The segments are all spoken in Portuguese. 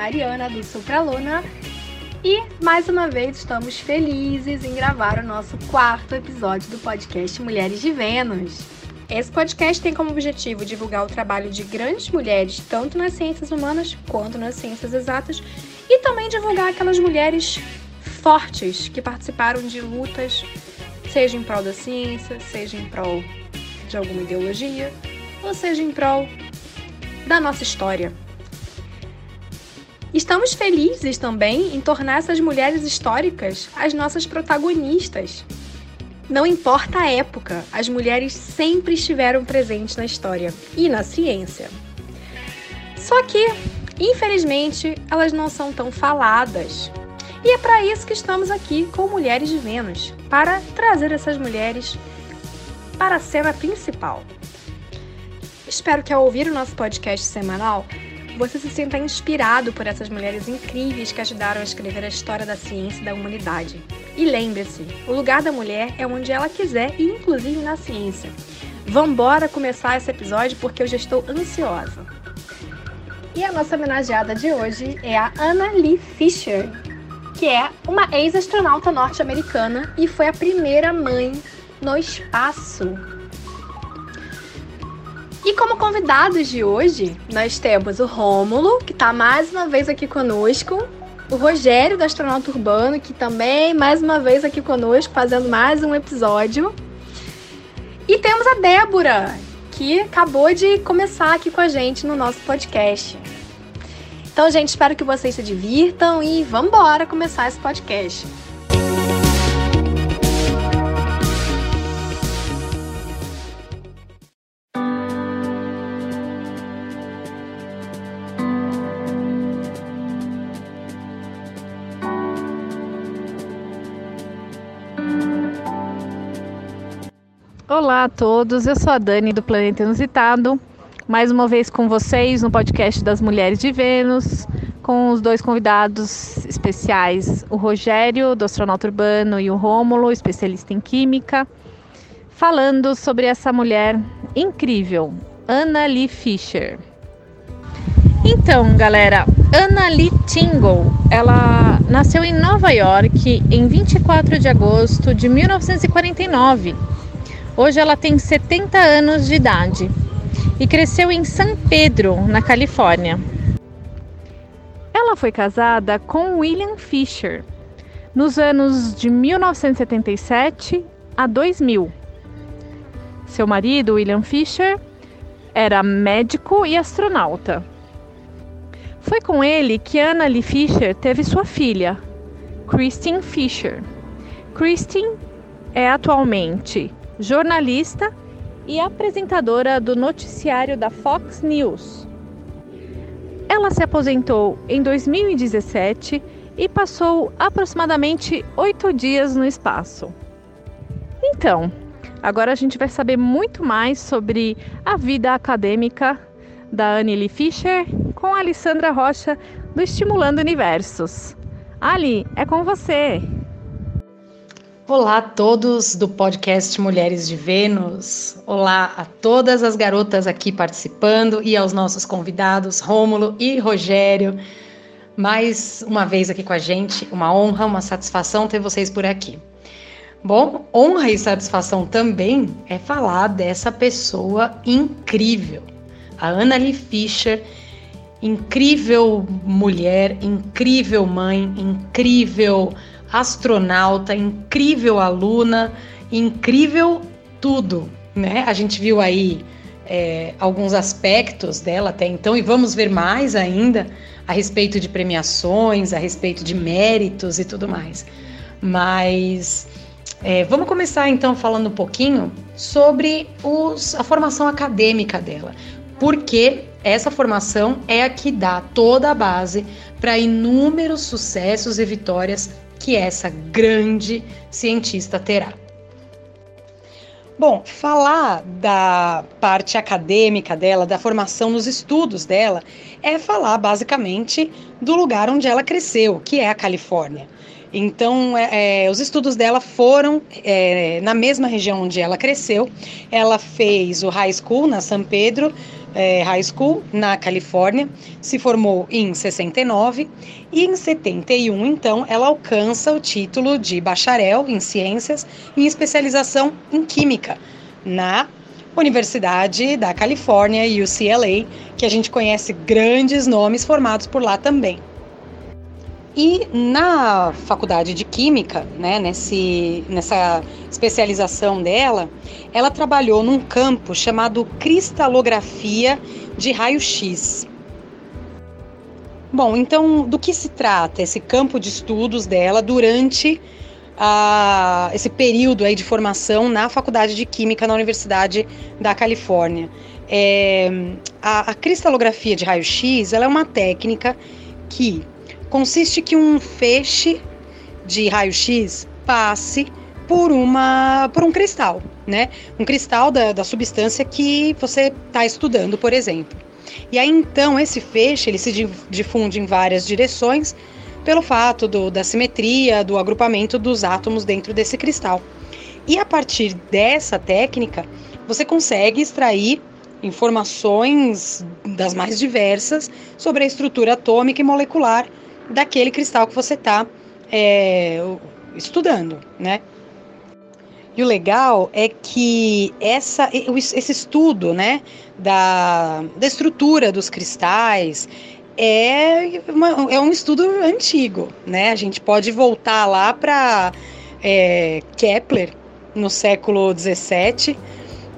Mariana do Supraluna e mais uma vez estamos felizes em gravar o nosso quarto episódio do podcast Mulheres de Vênus. Esse podcast tem como objetivo divulgar o trabalho de grandes mulheres, tanto nas ciências humanas quanto nas ciências exatas, e também divulgar aquelas mulheres fortes que participaram de lutas, seja em prol da ciência, seja em prol de alguma ideologia, ou seja em prol da nossa história. Estamos felizes também em tornar essas mulheres históricas as nossas protagonistas. Não importa a época, as mulheres sempre estiveram presentes na história e na ciência. Só que, infelizmente, elas não são tão faladas. E é para isso que estamos aqui com Mulheres de Vênus para trazer essas mulheres para a cena principal. Espero que ao ouvir o nosso podcast semanal, você se sinta inspirado por essas mulheres incríveis que ajudaram a escrever a história da ciência e da humanidade. E lembre-se, o lugar da mulher é onde ela quiser inclusive na ciência. Vambora começar esse episódio porque eu já estou ansiosa. E a nossa homenageada de hoje é a Anna Lee Fisher, que é uma ex-astronauta norte-americana e foi a primeira mãe no espaço. E como convidados de hoje, nós temos o Rômulo, que está mais uma vez aqui conosco, o Rogério, do Astronauta Urbano, que também mais uma vez aqui conosco, fazendo mais um episódio. E temos a Débora, que acabou de começar aqui com a gente no nosso podcast. Então, gente, espero que vocês se divirtam e vamos embora começar esse podcast. Olá a todos, eu sou a Dani do Planeta Inusitado, mais uma vez com vocês no podcast das Mulheres de Vênus, com os dois convidados especiais, o Rogério, do Astronauta Urbano, e o Rômulo, especialista em Química, falando sobre essa mulher incrível, Anna Lee Fisher. Então, galera, Anna Lee Tingle, ela nasceu em Nova York em 24 de agosto de 1949 Hoje ela tem 70 anos de idade e cresceu em San Pedro, na Califórnia. Ela foi casada com William Fisher nos anos de 1977 a 2000. Seu marido, William Fisher, era médico e astronauta. Foi com ele que Anna Lee Fisher teve sua filha, Christine Fisher. Christine é atualmente jornalista e apresentadora do noticiário da Fox News. Ela se aposentou em 2017 e passou aproximadamente oito dias no espaço. Então, agora a gente vai saber muito mais sobre a vida acadêmica da Annie Fischer com a Alessandra Rocha do Estimulando Universos. Ali, é com você! Olá a todos do podcast Mulheres de Vênus. Olá a todas as garotas aqui participando e aos nossos convidados Rômulo e Rogério. Mais uma vez aqui com a gente, uma honra, uma satisfação ter vocês por aqui. Bom, honra e satisfação também é falar dessa pessoa incrível, a Annalie Fischer, incrível mulher, incrível mãe, incrível astronauta, incrível aluna, incrível tudo, né? A gente viu aí é, alguns aspectos dela até então e vamos ver mais ainda a respeito de premiações, a respeito de méritos e tudo mais. Mas é, vamos começar então falando um pouquinho sobre os, a formação acadêmica dela, porque essa formação é a que dá toda a base para inúmeros sucessos e vitórias que essa grande cientista terá. Bom, falar da parte acadêmica dela, da formação nos estudos dela, é falar basicamente do lugar onde ela cresceu, que é a Califórnia. Então, é, é, os estudos dela foram é, na mesma região onde ela cresceu. Ela fez o high school na São Pedro, é, High School, na Califórnia, se formou em 69 e em 71, então, ela alcança o título de bacharel em ciências em especialização em química na Universidade da Califórnia, UCLA, que a gente conhece grandes nomes formados por lá também. E na faculdade de Química, né, nesse, nessa especialização dela, ela trabalhou num campo chamado cristalografia de raio-x. Bom, então do que se trata esse campo de estudos dela durante a, esse período aí de formação na Faculdade de Química na Universidade da Califórnia? É, a, a cristalografia de raio-x ela é uma técnica que consiste que um feixe de raio-x passe por uma por um cristal, né? Um cristal da, da substância que você está estudando, por exemplo. E aí então esse feixe ele se difunde em várias direções pelo fato do, da simetria, do agrupamento dos átomos dentro desse cristal. E a partir dessa técnica, você consegue extrair informações das mais diversas sobre a estrutura atômica e molecular daquele cristal que você está é, estudando, né? E o legal é que essa, esse estudo né, da, da estrutura dos cristais é, uma, é um estudo antigo. Né? A gente pode voltar lá para é, Kepler, no século XVII,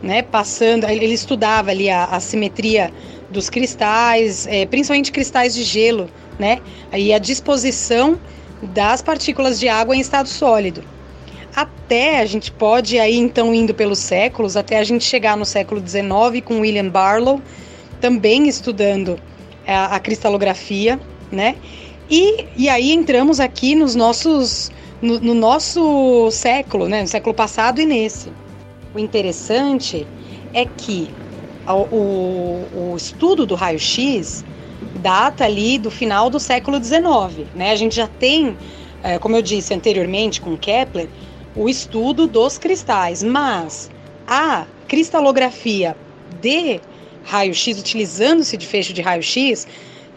né, passando, ele estudava ali a, a simetria dos cristais, é, principalmente cristais de gelo, né? Aí a disposição das partículas de água em estado sólido. Até a gente pode aí então indo pelos séculos, até a gente chegar no século XIX com William Barlow, também estudando a, a cristalografia, né? E, e aí entramos aqui nos nossos no, no nosso século, né? No século passado e nesse. O interessante é que o, o estudo do raio-x data ali do final do século XIX. Né? A gente já tem, é, como eu disse anteriormente com Kepler, o estudo dos cristais, mas a cristalografia de raio-x, utilizando-se de feixe de raio-x,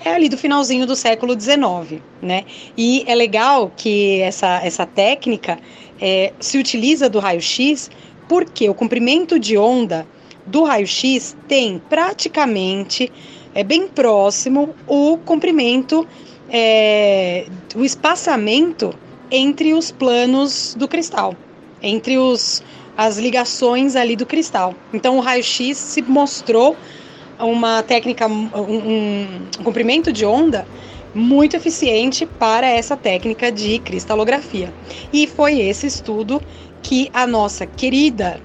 é ali do finalzinho do século XIX, né? E é legal que essa, essa técnica é, se utiliza do raio-x porque o comprimento de onda do raio-x tem praticamente é bem próximo o comprimento, é, o espaçamento entre os planos do cristal, entre os, as ligações ali do cristal. Então o raio-x se mostrou uma técnica, um, um, um comprimento de onda muito eficiente para essa técnica de cristalografia. E foi esse estudo que a nossa querida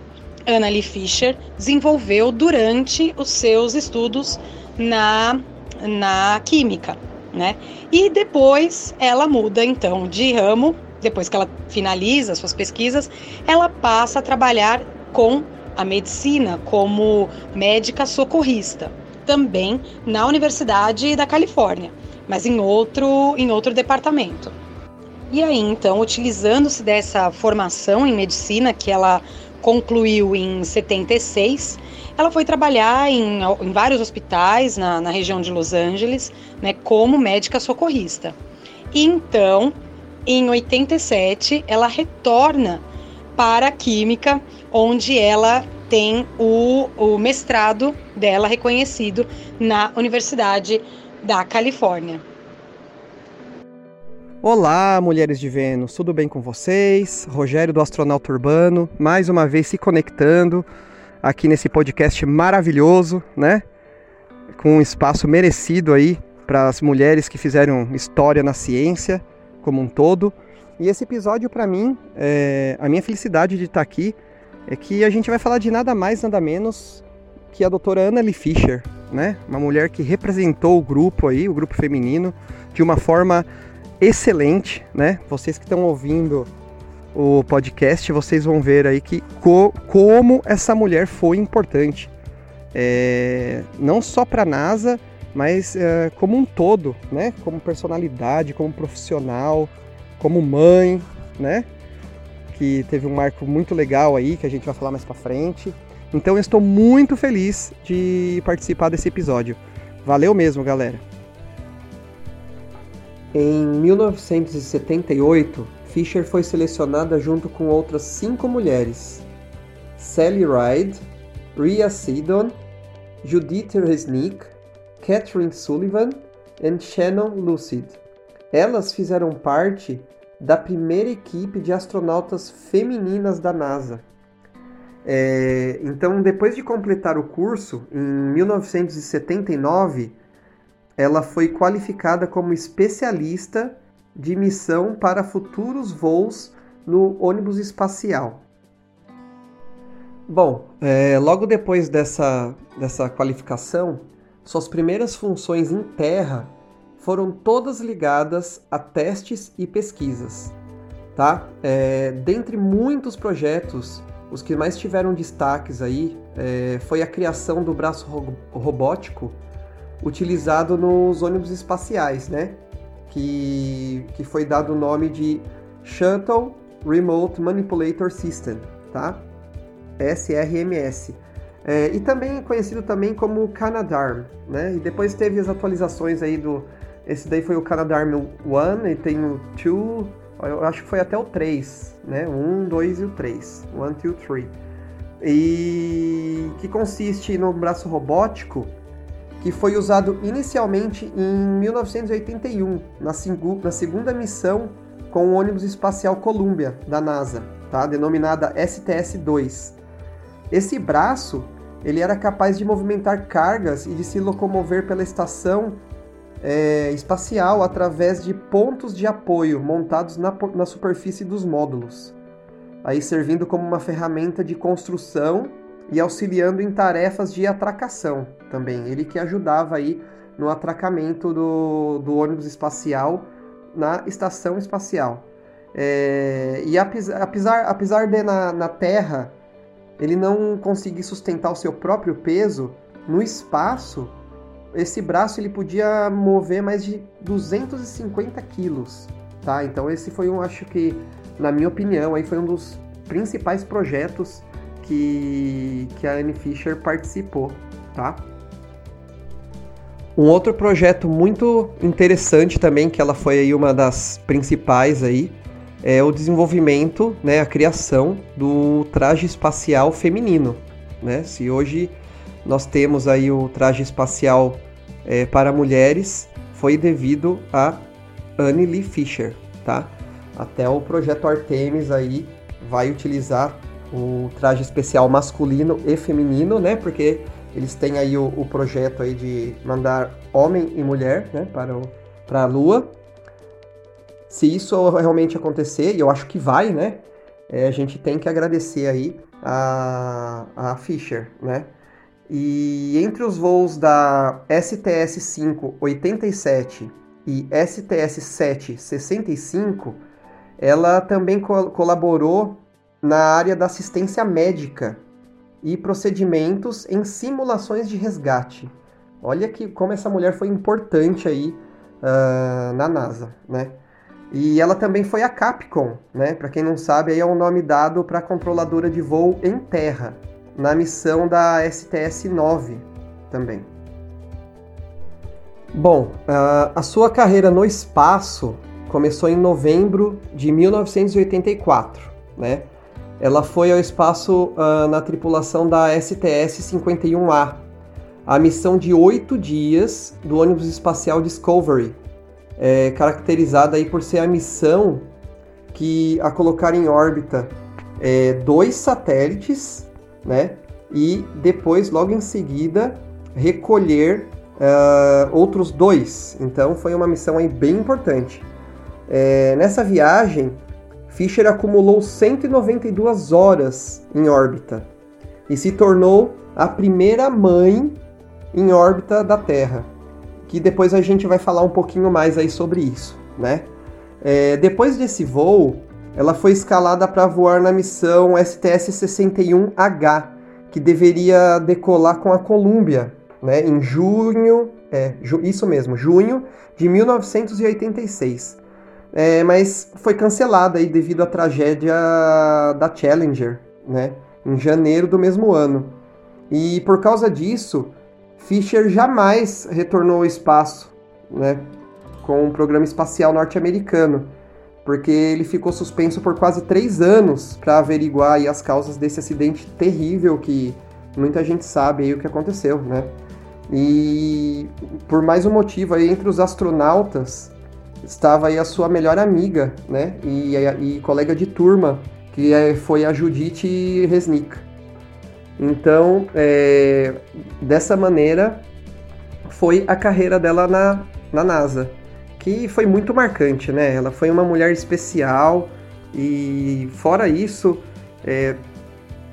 Anna Lee Fisher desenvolveu durante os seus estudos na, na química, né? E depois ela muda então de ramo, depois que ela finaliza suas pesquisas, ela passa a trabalhar com a medicina como médica socorrista, também na Universidade da Califórnia, mas em outro em outro departamento. E aí, então, utilizando-se dessa formação em medicina que ela concluiu em 76, ela foi trabalhar em, em vários hospitais na, na, região de Los Angeles, né, como médica socorrista. E então, em 87, ela retorna para a Química, onde ela tem o, o mestrado dela reconhecido na Universidade da Califórnia. Olá, mulheres de Vênus, tudo bem com vocês? Rogério do Astronauta Urbano, mais uma vez se conectando aqui nesse podcast maravilhoso, né? Com um espaço merecido aí para as mulheres que fizeram história na ciência como um todo. E esse episódio, para mim, é... a minha felicidade de estar aqui é que a gente vai falar de nada mais, nada menos que a doutora Anna Lee Fisher, né? Uma mulher que representou o grupo aí, o grupo feminino, de uma forma excelente, né? Vocês que estão ouvindo o podcast, vocês vão ver aí que co como essa mulher foi importante. É, não só para a NASA, mas é, como um todo, né? Como personalidade, como profissional, como mãe, né? Que teve um marco muito legal aí que a gente vai falar mais para frente. Então eu estou muito feliz de participar desse episódio. Valeu mesmo, galera. Em 1978, Fisher foi selecionada junto com outras cinco mulheres: Sally Ride, Rhea Seddon, Judith Resnick, Catherine Sullivan e Shannon Lucid. Elas fizeram parte da primeira equipe de astronautas femininas da NASA. É, então, depois de completar o curso, em 1979, ela foi qualificada como especialista de missão para futuros voos no ônibus espacial. Bom, é, logo depois dessa, dessa qualificação, suas primeiras funções em terra foram todas ligadas a testes e pesquisas. Tá? É, dentre muitos projetos, os que mais tiveram destaques aí é, foi a criação do braço ro robótico utilizado nos ônibus espaciais, né? Que, que foi dado o nome de Shuttle Remote Manipulator System, tá? SRMS. É, e também conhecido também como Canadarm, né? E depois teve as atualizações aí do... Esse daí foi o Canadarm 1 e tem o 2, eu acho que foi até o 3, né? O 1, 2 e o 3. 1, 2, 3. E que consiste no braço robótico que foi usado inicialmente em 1981, na, na segunda missão com o ônibus espacial Columbia, da NASA, tá? denominada STS-2. Esse braço ele era capaz de movimentar cargas e de se locomover pela estação é, espacial através de pontos de apoio montados na, na superfície dos módulos, aí servindo como uma ferramenta de construção e auxiliando em tarefas de atracação também. Ele que ajudava aí no atracamento do, do ônibus espacial na estação espacial. É, e apesar, apesar de na, na Terra ele não conseguir sustentar o seu próprio peso, no espaço esse braço ele podia mover mais de 250 quilos, tá? Então esse foi um, acho que, na minha opinião, aí foi um dos principais projetos que, que a Anne Fisher participou, tá? Um outro projeto muito interessante também, que ela foi aí uma das principais aí, é o desenvolvimento, né, a criação do traje espacial feminino, né? Se hoje nós temos aí o traje espacial é, para mulheres, foi devido a Anne Lee Fisher, tá? Até o projeto Artemis aí vai utilizar o traje especial masculino e feminino, né? Porque eles têm aí o, o projeto aí de mandar homem e mulher, né? Para, o, para a Lua. Se isso realmente acontecer, e eu acho que vai, né? É, a gente tem que agradecer aí a, a Fisher, né? E entre os voos da STS-5 87 e STS-7 65, ela também co colaborou na área da assistência médica e procedimentos em simulações de resgate. Olha que como essa mulher foi importante aí uh, na NASA, né? E ela também foi a Capcom, né? Para quem não sabe, aí é um nome dado para controladora de voo em terra, na missão da STS-9 também. Bom, uh, a sua carreira no espaço começou em novembro de 1984, né? Ela foi ao espaço uh, na tripulação da STS-51A, a missão de oito dias do ônibus espacial Discovery, é, caracterizada aí por ser a missão que a colocar em órbita é, dois satélites, né? E depois, logo em seguida, recolher uh, outros dois. Então, foi uma missão aí bem importante. É, nessa viagem, Fisher acumulou 192 horas em órbita e se tornou a primeira mãe em órbita da Terra. Que depois a gente vai falar um pouquinho mais aí sobre isso, né? É, depois desse voo, ela foi escalada para voar na missão STS-61H, que deveria decolar com a Columbia, né? Em junho, é, isso mesmo, junho de 1986 é, mas foi cancelada aí devido à tragédia da Challenger, né? Em janeiro do mesmo ano. E por causa disso, Fisher jamais retornou ao espaço, né, com o programa espacial norte-americano, porque ele ficou suspenso por quase três anos para averiguar as causas desse acidente terrível que muita gente sabe aí o que aconteceu, né? E por mais um motivo aí entre os astronautas estava aí a sua melhor amiga, né? E, e, colega de turma, que é, foi a Judith Resnick. Então, é, dessa maneira, foi a carreira dela na, na NASA, que foi muito marcante, né? Ela foi uma mulher especial e, fora isso, é,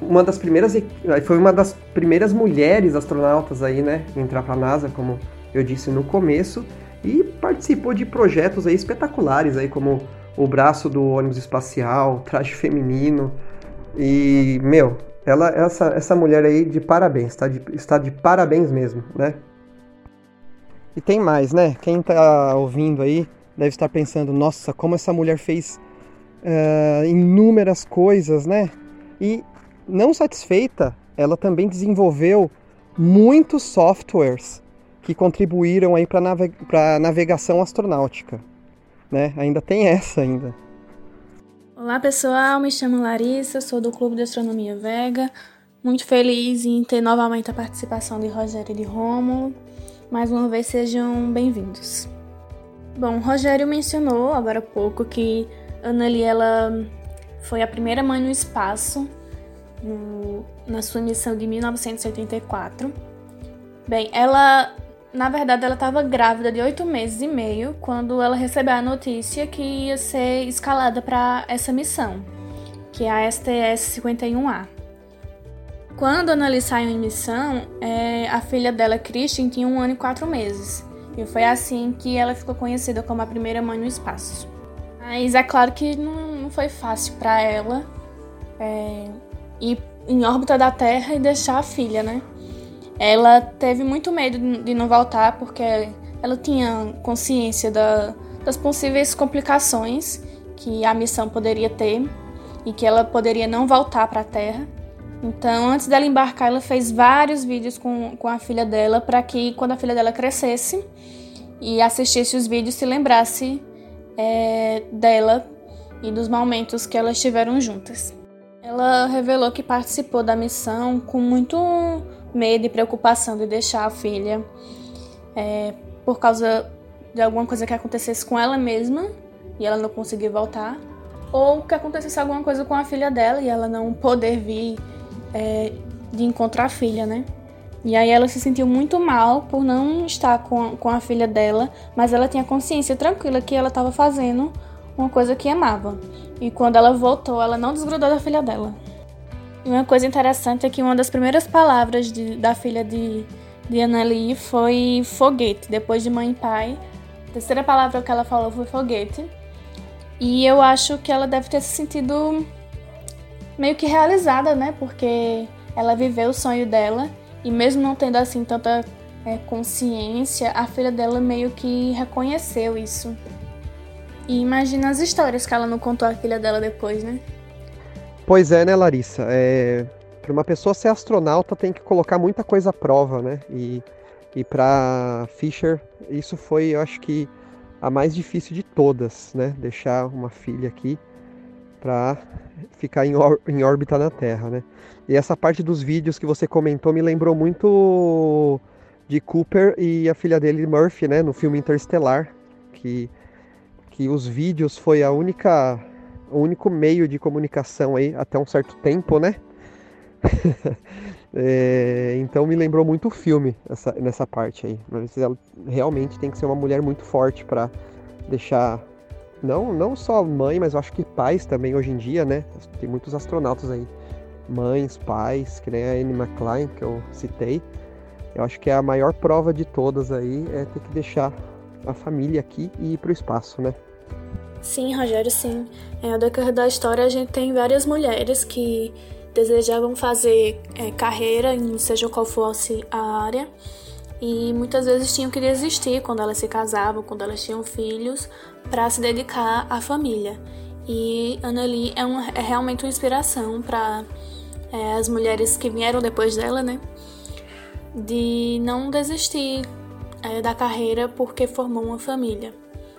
uma das primeiras foi uma das primeiras mulheres astronautas aí, né, entrar para a NASA, como eu disse no começo, e participou de projetos aí espetaculares aí como o braço do ônibus espacial, traje feminino e meu, ela, essa, essa mulher aí, de parabéns, tá de, está de parabéns mesmo, né? E tem mais, né? Quem tá ouvindo aí deve estar pensando, nossa, como essa mulher fez uh, inúmeras coisas, né? E não satisfeita, ela também desenvolveu muitos softwares que contribuíram aí para naveg a navegação astronáutica, né? Ainda tem essa ainda. Olá pessoal, me chamo Larissa, sou do Clube de Astronomia Vega. Muito feliz em ter novamente a participação de Rogério e de Rômulo. Mais uma vez sejam bem-vindos. Bom, Rogério mencionou agora há pouco que Anneli ela foi a primeira mãe no espaço no, na sua missão de 1984. Bem, ela na verdade, ela estava grávida de oito meses e meio quando ela recebeu a notícia que ia ser escalada para essa missão, que é a STS-51A. Quando a Anneli saiu em missão, é, a filha dela, Christian, tinha um ano e quatro meses. E foi assim que ela ficou conhecida como a primeira mãe no espaço. Mas é claro que não, não foi fácil para ela é, ir em órbita da Terra e deixar a filha, né? Ela teve muito medo de não voltar porque ela tinha consciência da, das possíveis complicações que a missão poderia ter e que ela poderia não voltar para a Terra. Então, antes dela embarcar, ela fez vários vídeos com, com a filha dela para que, quando a filha dela crescesse e assistisse os vídeos, se lembrasse é, dela e dos momentos que elas tiveram juntas. Ela revelou que participou da missão com muito medo e preocupação de deixar a filha é, por causa de alguma coisa que acontecesse com ela mesma e ela não conseguir voltar, ou que acontecesse alguma coisa com a filha dela e ela não poder vir é, de encontrar a filha, né? E aí ela se sentiu muito mal por não estar com com a filha dela, mas ela tinha consciência tranquila que ela estava fazendo uma coisa que amava. E quando ela voltou, ela não desgrudou da filha dela. Uma coisa interessante é que uma das primeiras palavras de, da filha de, de Anneli foi foguete, depois de mãe e pai. A terceira palavra que ela falou foi foguete. E eu acho que ela deve ter se sentido meio que realizada, né? Porque ela viveu o sonho dela e mesmo não tendo assim tanta é, consciência, a filha dela meio que reconheceu isso. E imagina as histórias que ela não contou à filha dela depois, né? Pois é, né, Larissa? É, para uma pessoa ser astronauta tem que colocar muita coisa à prova, né? E, e para Fisher isso foi, eu acho que a mais difícil de todas, né? Deixar uma filha aqui para ficar em, em órbita na Terra, né? E essa parte dos vídeos que você comentou me lembrou muito de Cooper e a filha dele Murphy, né? No filme Interstellar, que que os vídeos foi a única o único meio de comunicação aí até um certo tempo, né? é, então me lembrou muito o filme essa, nessa parte aí. Ela realmente tem que ser uma mulher muito forte para deixar não não só mãe, mas eu acho que pais também hoje em dia, né? Tem muitos astronautas aí, mães, pais, que nem a Anne McClain que eu citei. Eu acho que é a maior prova de todas aí é ter que deixar a família aqui e ir para o espaço, né? Sim, Rogério, sim. É, ao decorrer da história, a gente tem várias mulheres que desejavam fazer é, carreira em seja qual fosse a área e muitas vezes tinham que desistir quando elas se casavam, quando elas tinham filhos, para se dedicar à família. E Anneli é, uma, é realmente uma inspiração para é, as mulheres que vieram depois dela, né? De não desistir é, da carreira porque formou uma família.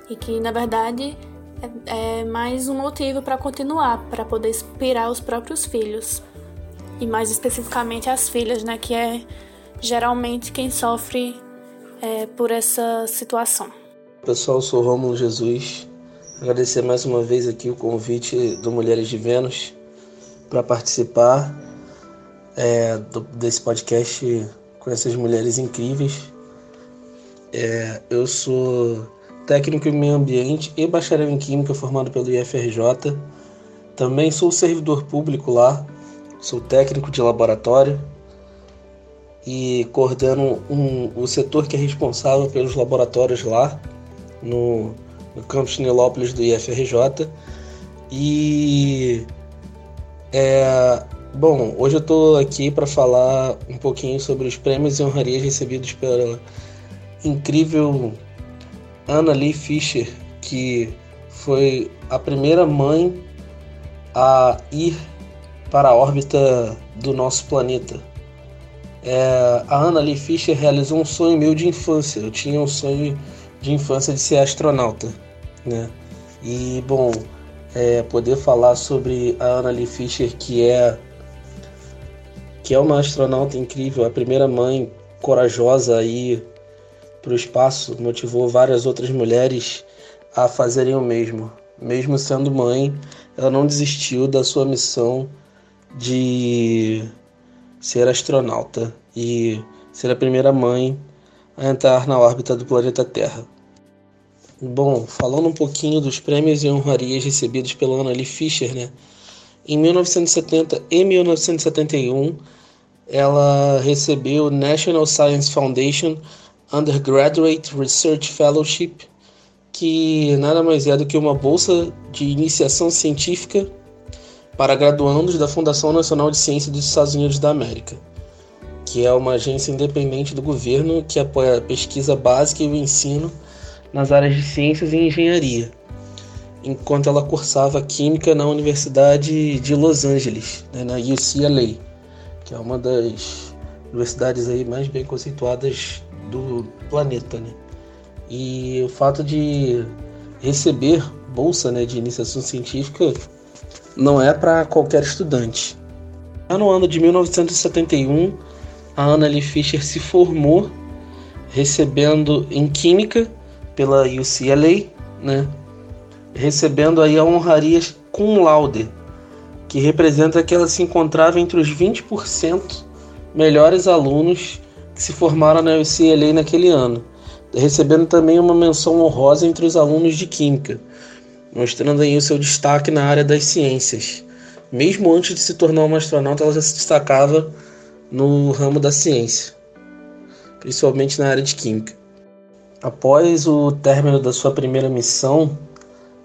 E que, na verdade, é, é mais um motivo para continuar, para poder inspirar os próprios filhos. E mais especificamente as filhas, né? Que é geralmente quem sofre é, por essa situação. Pessoal, sou Rômulo Jesus. Agradecer mais uma vez aqui o convite do Mulheres de Vênus para participar é, do, desse podcast com essas mulheres incríveis. É, eu sou técnico em meio ambiente e bacharel em química formado pelo IFRJ. Também sou servidor público lá, sou técnico de laboratório e coordeno um, o setor que é responsável pelos laboratórios lá no, no campus Nilópolis do IFRJ. E é, bom, hoje eu estou aqui para falar um pouquinho sobre os prêmios e honrarias recebidos pela incrível Anna Lee Fisher, que foi a primeira mãe a ir para a órbita do nosso planeta. É, a Anna Lee Fisher realizou um sonho meu de infância. Eu tinha um sonho de infância de ser astronauta, né? E bom, é, poder falar sobre a Anna Lee Fisher, que é que é uma astronauta incrível, a primeira mãe corajosa aí para o espaço, motivou várias outras mulheres a fazerem o mesmo. Mesmo sendo mãe, ela não desistiu da sua missão de ser astronauta e ser a primeira mãe a entrar na órbita do planeta Terra. Bom, falando um pouquinho dos prêmios e honrarias recebidos pela Anna Lee Fisher, né? Em 1970 e 1971, ela recebeu o National Science Foundation Undergraduate Research Fellowship, que nada mais é do que uma bolsa de iniciação científica para graduandos da Fundação Nacional de Ciência dos Estados Unidos da América, que é uma agência independente do governo que apoia a pesquisa básica e o ensino nas áreas de ciências e engenharia, enquanto ela cursava química na Universidade de Los Angeles, né, na UCLA, que é uma das universidades aí mais bem conceituadas do planeta, né? E o fato de receber bolsa né, de iniciação científica não é para qualquer estudante. No ano de 1971, a Anna Lee Fisher se formou recebendo em Química pela UCLA, né? recebendo aí a honraria cum laude, que representa que ela se encontrava entre os 20% melhores alunos que se formaram na UCLA naquele ano, recebendo também uma menção honrosa entre os alunos de Química, mostrando aí o seu destaque na área das ciências. Mesmo antes de se tornar uma astronauta, ela já se destacava no ramo da ciência, principalmente na área de Química. Após o término da sua primeira missão,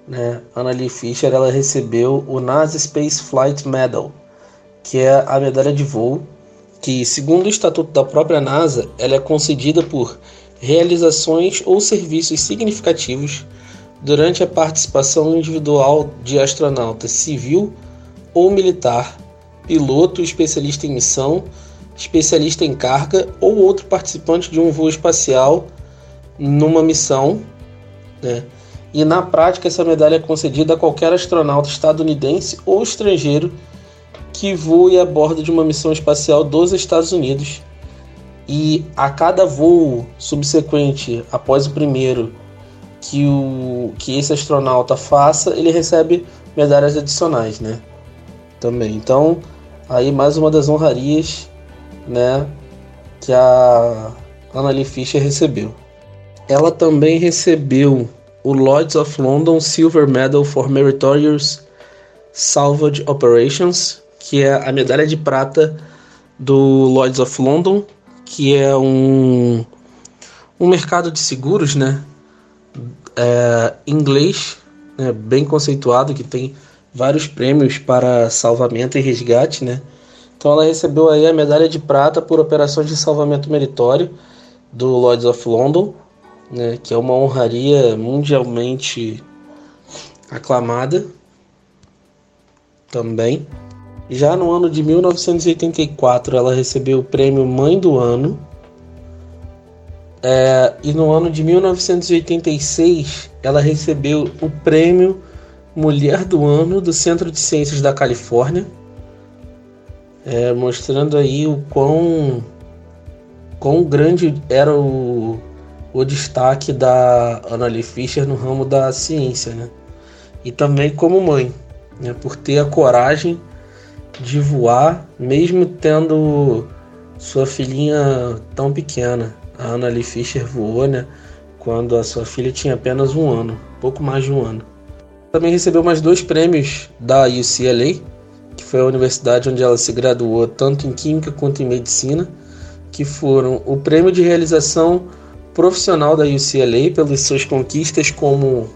né, Lee Fisher ela recebeu o NASA Space Flight Medal, que é a medalha de voo que, segundo o estatuto da própria NASA, ela é concedida por realizações ou serviços significativos durante a participação individual de astronauta civil ou militar, piloto especialista em missão, especialista em carga ou outro participante de um voo espacial numa missão, né? E na prática essa medalha é concedida a qualquer astronauta estadunidense ou estrangeiro que voe a bordo de uma missão espacial dos Estados Unidos. E a cada voo subsequente após o primeiro que, o, que esse astronauta faça, ele recebe medalhas adicionais, né? Também. Então, aí mais uma das honrarias, né, que a Annalie Fisher recebeu. Ela também recebeu o Lloyds of London Silver Medal for Meritorious Salvage Operations, que é a medalha de prata do Lloyds of London, que é um, um mercado de seguros, né? É, inglês, né? bem conceituado, que tem vários prêmios para salvamento e resgate, né? Então ela recebeu aí a medalha de prata por operações de salvamento meritório do Lloyds of London, né? Que é uma honraria mundialmente aclamada também. Já no ano de 1984, ela recebeu o prêmio Mãe do Ano. É, e no ano de 1986, ela recebeu o prêmio Mulher do Ano do Centro de Ciências da Califórnia, é, mostrando aí o quão, quão grande era o, o destaque da Annalie Fischer no ramo da ciência, né? E também como mãe, né? por ter a coragem de voar, mesmo tendo sua filhinha tão pequena. A Annalie Fischer voou, né? Quando a sua filha tinha apenas um ano, pouco mais de um ano. Também recebeu mais dois prêmios da UCLA, que foi a universidade onde ela se graduou tanto em Química quanto em Medicina, que foram o Prêmio de Realização Profissional da UCLA pelas suas conquistas como,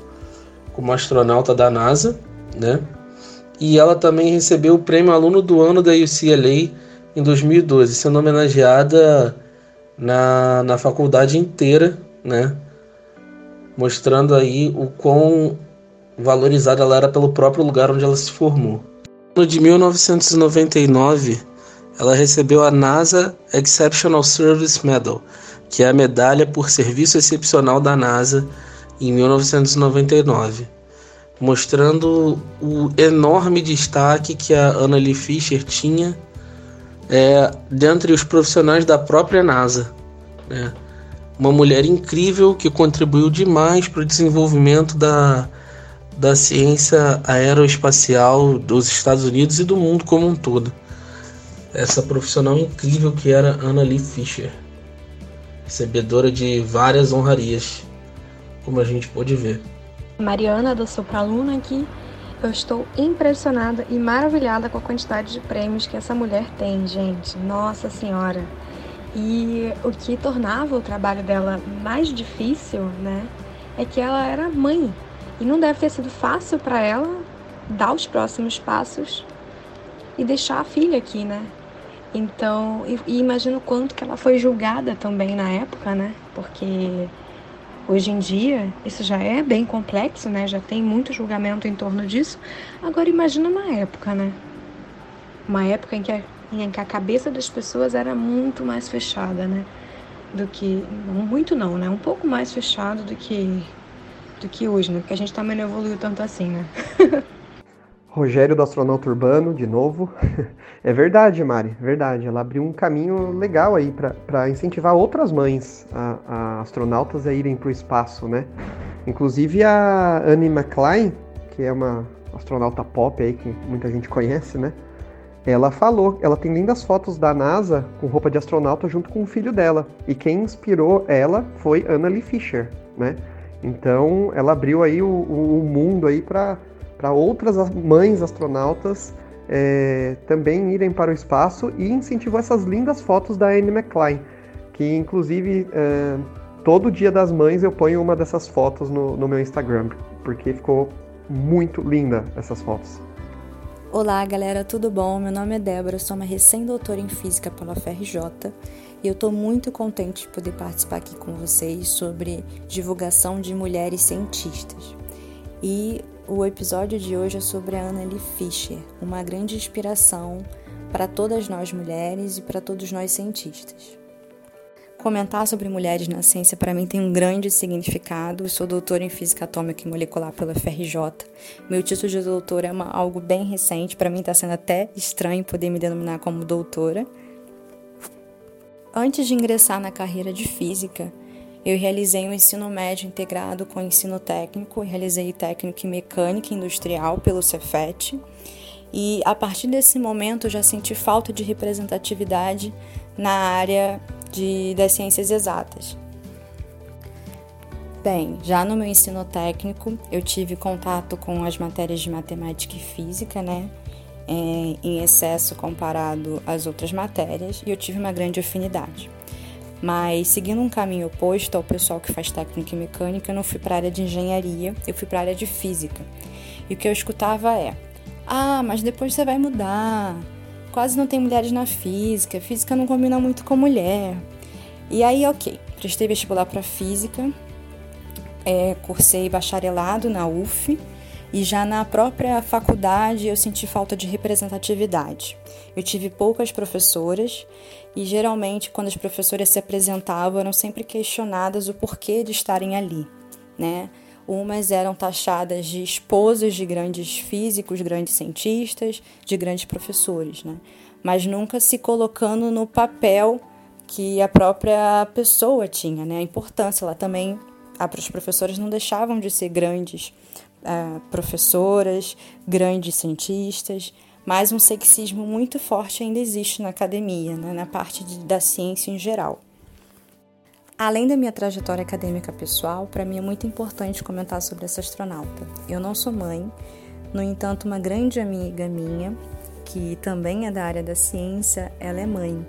como astronauta da NASA, né? E ela também recebeu o Prêmio Aluno do Ano da UCLA em 2012, sendo homenageada na, na faculdade inteira, né? Mostrando aí o quão valorizada ela era pelo próprio lugar onde ela se formou. No ano de 1999, ela recebeu a NASA Exceptional Service Medal, que é a medalha por serviço excepcional da NASA em 1999, mostrando o enorme destaque que a Annalie Fisher tinha é, dentre os profissionais da própria NASA. Né? Uma mulher incrível que contribuiu demais para o desenvolvimento da, da ciência aeroespacial dos Estados Unidos e do mundo como um todo. Essa profissional incrível que era Anna Lee Fisher, recebedora de várias honrarias, como a gente pôde ver. Mariana, da Sopraluna aqui, eu estou impressionada e maravilhada com a quantidade de prêmios que essa mulher tem, gente. Nossa Senhora! E o que tornava o trabalho dela mais difícil, né, é que ela era mãe e não deve ter sido fácil para ela dar os próximos passos e deixar a filha aqui, né? Então, e, e imagino quanto que ela foi julgada também na época, né? Porque hoje em dia isso já é bem complexo, né? Já tem muito julgamento em torno disso. Agora imagina na época, né? Uma época em que a, em que a cabeça das pessoas era muito mais fechada, né? Do que muito não, né? Um pouco mais fechado do que do que hoje, né? Porque a gente também não evoluiu tanto assim, né? Rogério do Astronauta Urbano, de novo. É verdade, Mari, verdade. Ela abriu um caminho legal aí para incentivar outras mães, a, a astronautas, a irem para o espaço, né? Inclusive a Annie McClain, que é uma astronauta pop aí que muita gente conhece, né? Ela falou, ela tem lindas fotos da NASA com roupa de astronauta junto com o filho dela. E quem inspirou ela foi Anna Lee Fisher, né? Então, ela abriu aí o, o mundo aí para outras mães astronautas é, também irem para o espaço e incentivou essas lindas fotos da Anne McClain, que inclusive é, todo dia das mães eu ponho uma dessas fotos no, no meu Instagram, porque ficou muito linda essas fotos. Olá galera, tudo bom? Meu nome é Débora, sou uma recém-doutora em Física pela FRJ e eu estou muito contente de poder participar aqui com vocês sobre divulgação de mulheres cientistas. E o episódio de hoje é sobre a Annalie Fischer, uma grande inspiração para todas nós mulheres e para todos nós cientistas. Comentar sobre mulheres na ciência para mim tem um grande significado. Eu sou doutora em Física Atômica e Molecular pela FRJ. Meu título de doutora é uma, algo bem recente, para mim está sendo até estranho poder me denominar como doutora. Antes de ingressar na carreira de física, eu realizei um ensino médio integrado com ensino técnico, realizei técnico em mecânica industrial pelo Cefet. E a partir desse momento eu já senti falta de representatividade na área de, das ciências exatas. Bem, já no meu ensino técnico eu tive contato com as matérias de matemática e física, né? é, em excesso comparado às outras matérias e eu tive uma grande afinidade. Mas seguindo um caminho oposto ao pessoal que faz técnica e mecânica, eu não fui para a área de engenharia, eu fui para a área de física. E o que eu escutava é: "Ah, mas depois você vai mudar. Quase não tem mulheres na física, física não combina muito com mulher". E aí, OK, prestei vestibular para física, é, cursei bacharelado na UF E já na própria faculdade eu senti falta de representatividade. Eu tive poucas professoras e geralmente quando as professoras se apresentavam eram sempre questionadas o porquê de estarem ali, né? Umas eram taxadas de esposas de grandes físicos, grandes cientistas, de grandes professores, né? Mas nunca se colocando no papel que a própria pessoa tinha, né? A importância, ela também, as professoras não deixavam de ser grandes uh, professoras, grandes cientistas, mas um sexismo muito forte ainda existe na academia, né? na parte de, da ciência em geral. Além da minha trajetória acadêmica pessoal, para mim é muito importante comentar sobre essa astronauta. Eu não sou mãe, no entanto, uma grande amiga minha, que também é da área da ciência, ela é mãe.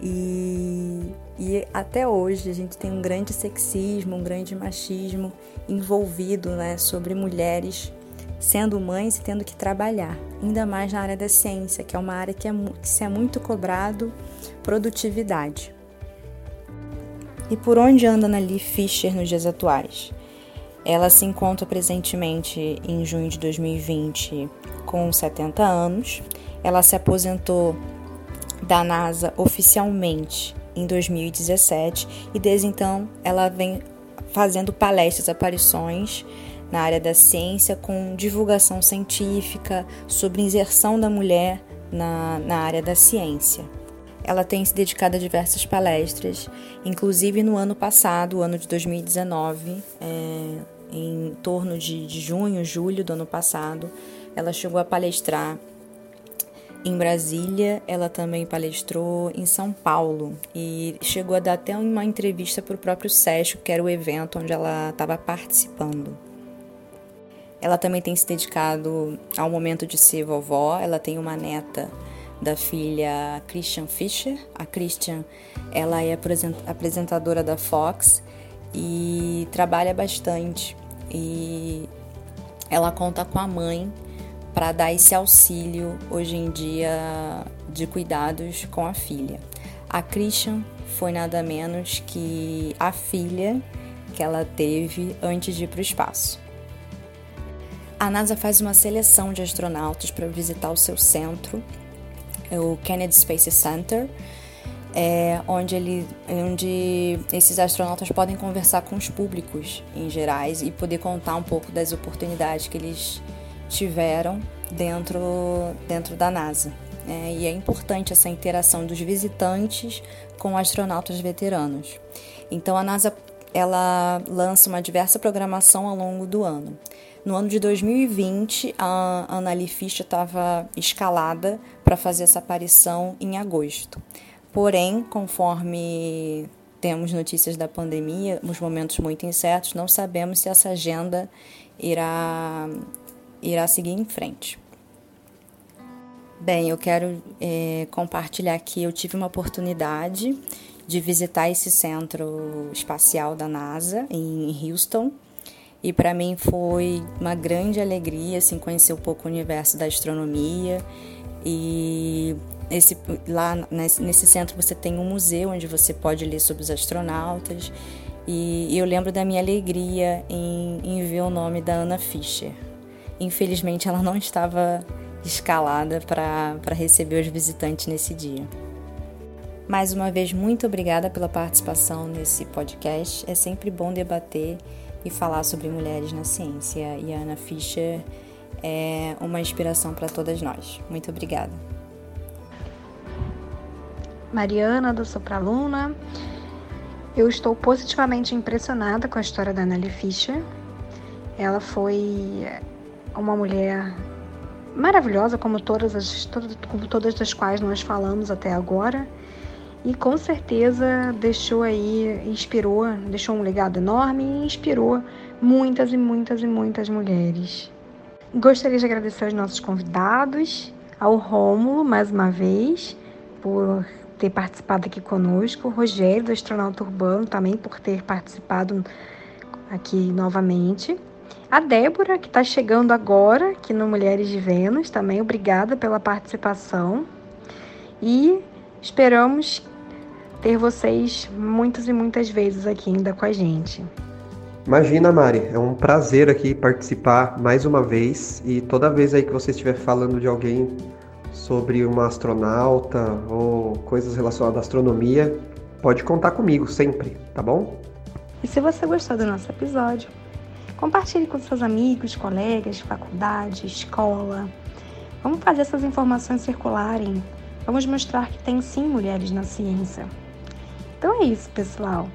E, e até hoje a gente tem um grande sexismo, um grande machismo envolvido né, sobre mulheres sendo mães e tendo que trabalhar, ainda mais na área da ciência, que é uma área que, é, que se é muito cobrado produtividade. E por onde anda Nali Fischer nos dias atuais? Ela se encontra presentemente em junho de 2020 com 70 anos. Ela se aposentou da NASA oficialmente em 2017 e desde então ela vem fazendo palestras, aparições na área da ciência com divulgação científica sobre inserção da mulher na, na área da ciência. Ela tem se dedicado a diversas palestras, inclusive no ano passado, o ano de 2019, é, em torno de, de junho, julho do ano passado, ela chegou a palestrar em Brasília, ela também palestrou em São Paulo e chegou a dar até uma entrevista para o próprio SESC, que era o evento onde ela estava participando. Ela também tem se dedicado ao momento de ser vovó, ela tem uma neta da filha Christian Fischer. A Christian, ela é apresentadora da Fox e trabalha bastante. E ela conta com a mãe para dar esse auxílio hoje em dia de cuidados com a filha. A Christian foi nada menos que a filha que ela teve antes de ir para o espaço. A NASA faz uma seleção de astronautas para visitar o seu centro o Kennedy Space Center, é, onde, ele, onde esses astronautas podem conversar com os públicos em gerais e poder contar um pouco das oportunidades que eles tiveram dentro, dentro da NASA. É, e é importante essa interação dos visitantes com astronautas veteranos. Então a NASA ela lança uma diversa programação ao longo do ano. No ano de 2020, a Annalie Fischer estava escalada para fazer essa aparição em agosto. Porém, conforme temos notícias da pandemia, nos momentos muito incertos, não sabemos se essa agenda irá, irá seguir em frente. Bem, eu quero é, compartilhar aqui. Eu tive uma oportunidade de visitar esse centro espacial da NASA em Houston e para mim foi uma grande alegria assim conhecer um pouco o universo da astronomia e esse, lá nesse, nesse centro você tem um museu onde você pode ler sobre os astronautas e eu lembro da minha alegria em, em ver o nome da Ana Fischer. Infelizmente ela não estava escalada para receber os visitantes nesse dia. Mais uma vez, muito obrigada pela participação nesse podcast. É sempre bom debater e falar sobre mulheres na ciência. E a Ana Fischer é uma inspiração para todas nós. Muito obrigada. Mariana, do Sopraluna. Eu estou positivamente impressionada com a história da Anneli Fischer. Ela foi uma mulher maravilhosa, como todas as, como todas as quais nós falamos até agora e com certeza deixou aí, inspirou, deixou um legado enorme e inspirou muitas e muitas e muitas mulheres. Gostaria de agradecer aos nossos convidados, ao Rômulo, mais uma vez, por ter participado aqui conosco, o Rogério, do Astronauta Urbano, também por ter participado aqui novamente. A Débora, que está chegando agora aqui no Mulheres de Vênus, também obrigada pela participação. E esperamos ter vocês muitas e muitas vezes aqui ainda com a gente. Imagina, Mari, é um prazer aqui participar mais uma vez e toda vez aí que você estiver falando de alguém sobre uma astronauta ou coisas relacionadas à astronomia, pode contar comigo sempre, tá bom? E se você gostou do nosso episódio, compartilhe com seus amigos, colegas, faculdade, escola. Vamos fazer essas informações circularem. Vamos mostrar que tem sim mulheres na ciência. Então é isso, pessoal.